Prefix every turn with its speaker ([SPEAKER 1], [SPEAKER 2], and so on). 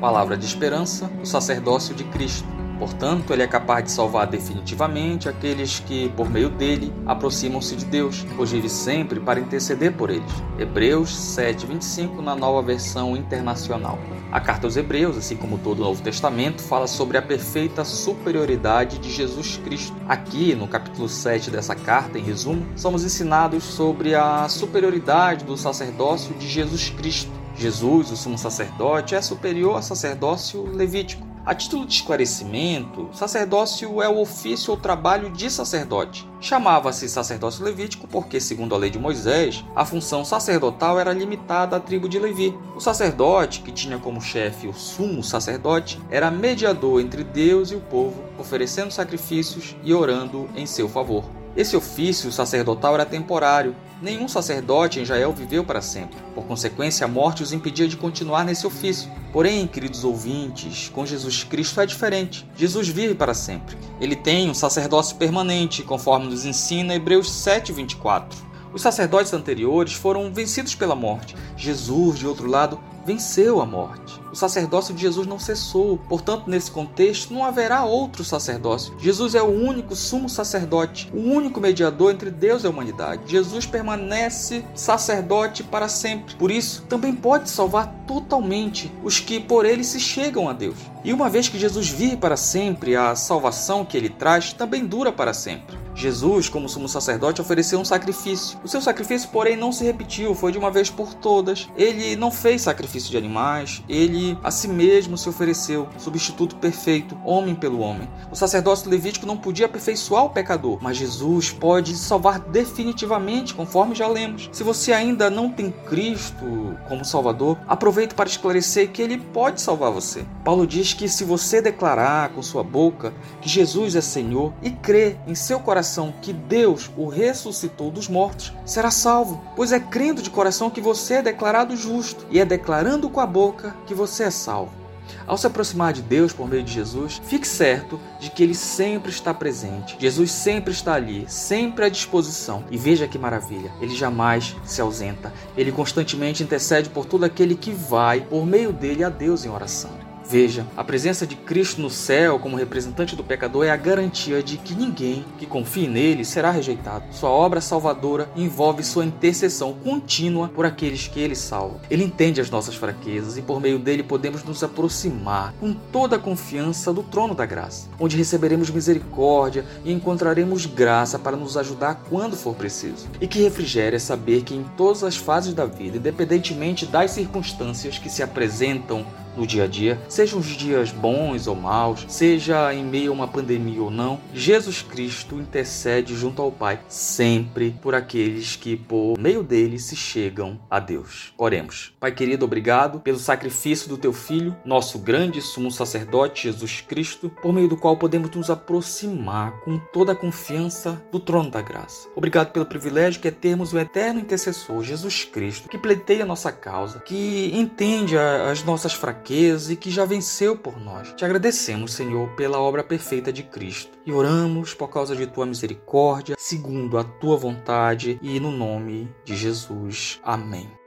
[SPEAKER 1] Palavra de esperança, o sacerdócio de Cristo. Portanto, ele é capaz de salvar definitivamente aqueles que, por meio dele, aproximam-se de Deus, pois vive sempre para interceder por eles. Hebreus 7:25 na Nova Versão Internacional. A carta aos Hebreus, assim como todo o Novo Testamento, fala sobre a perfeita superioridade de Jesus Cristo. Aqui, no capítulo 7 dessa carta, em resumo, somos ensinados sobre a superioridade do sacerdócio de Jesus Cristo. Jesus, o sumo sacerdote, é superior ao sacerdócio levítico. A título de esclarecimento, sacerdócio é o ofício ou trabalho de sacerdote. Chamava-se sacerdócio levítico porque, segundo a lei de Moisés, a função sacerdotal era limitada à tribo de Levi. O sacerdote, que tinha como chefe o sumo sacerdote, era mediador entre Deus e o povo, oferecendo sacrifícios e orando em seu favor. Esse ofício sacerdotal era temporário. Nenhum sacerdote em Israel viveu para sempre. Por consequência, a morte os impedia de continuar nesse ofício. Porém, queridos ouvintes, com Jesus Cristo é diferente. Jesus vive para sempre. Ele tem um sacerdócio permanente, conforme nos ensina Hebreus 7:24. Os sacerdotes anteriores foram vencidos pela morte. Jesus, de outro lado, venceu a morte. O sacerdócio de Jesus não cessou, portanto, nesse contexto, não haverá outro sacerdócio. Jesus é o único sumo sacerdote, o único mediador entre Deus e a humanidade. Jesus permanece sacerdote para sempre. Por isso, também pode salvar totalmente os que por ele se chegam a Deus. E uma vez que Jesus vive para sempre, a salvação que ele traz também dura para sempre. Jesus, como sumo sacerdote, ofereceu um sacrifício. O seu sacrifício, porém, não se repetiu, foi de uma vez por todas. Ele não fez sacrifício de animais, ele a si mesmo se ofereceu, substituto perfeito, homem pelo homem. O sacerdócio levítico não podia aperfeiçoar o pecador, mas Jesus pode salvar definitivamente, conforme já lemos. Se você ainda não tem Cristo como Salvador, aproveite para esclarecer que ele pode salvar você. Paulo diz que se você declarar com sua boca que Jesus é Senhor e crer em seu coração coração que Deus o ressuscitou dos mortos, será salvo, pois é crendo de coração que você é declarado justo, e é declarando com a boca que você é salvo. Ao se aproximar de Deus por meio de Jesus, fique certo de que Ele sempre está presente. Jesus sempre está ali, sempre à disposição. E veja que maravilha, Ele jamais se ausenta. Ele constantemente intercede por todo aquele que vai, por meio dele, a Deus em oração. Veja, a presença de Cristo no céu como representante do pecador é a garantia de que ninguém que confie nele será rejeitado. Sua obra salvadora envolve sua intercessão contínua por aqueles que ele salva. Ele entende as nossas fraquezas e por meio dele podemos nos aproximar com toda a confiança do trono da graça, onde receberemos misericórdia e encontraremos graça para nos ajudar quando for preciso. E que refrigério é saber que em todas as fases da vida, independentemente das circunstâncias que se apresentam no dia a dia, sejam os dias bons ou maus, seja em meio a uma pandemia ou não, Jesus Cristo intercede junto ao Pai sempre por aqueles que por meio dele se chegam a Deus. Oremos. Pai querido, obrigado pelo sacrifício do teu filho, nosso grande sumo sacerdote Jesus Cristo, por meio do qual podemos nos aproximar com toda a confiança do trono da graça. Obrigado pelo privilégio que é termos o eterno intercessor Jesus Cristo, que pleiteia a nossa causa, que entende as nossas fraquezas fraqueza e que já venceu por nós. Te agradecemos, Senhor, pela obra perfeita de Cristo e oramos por causa de tua misericórdia, segundo a tua vontade e no nome de Jesus. Amém.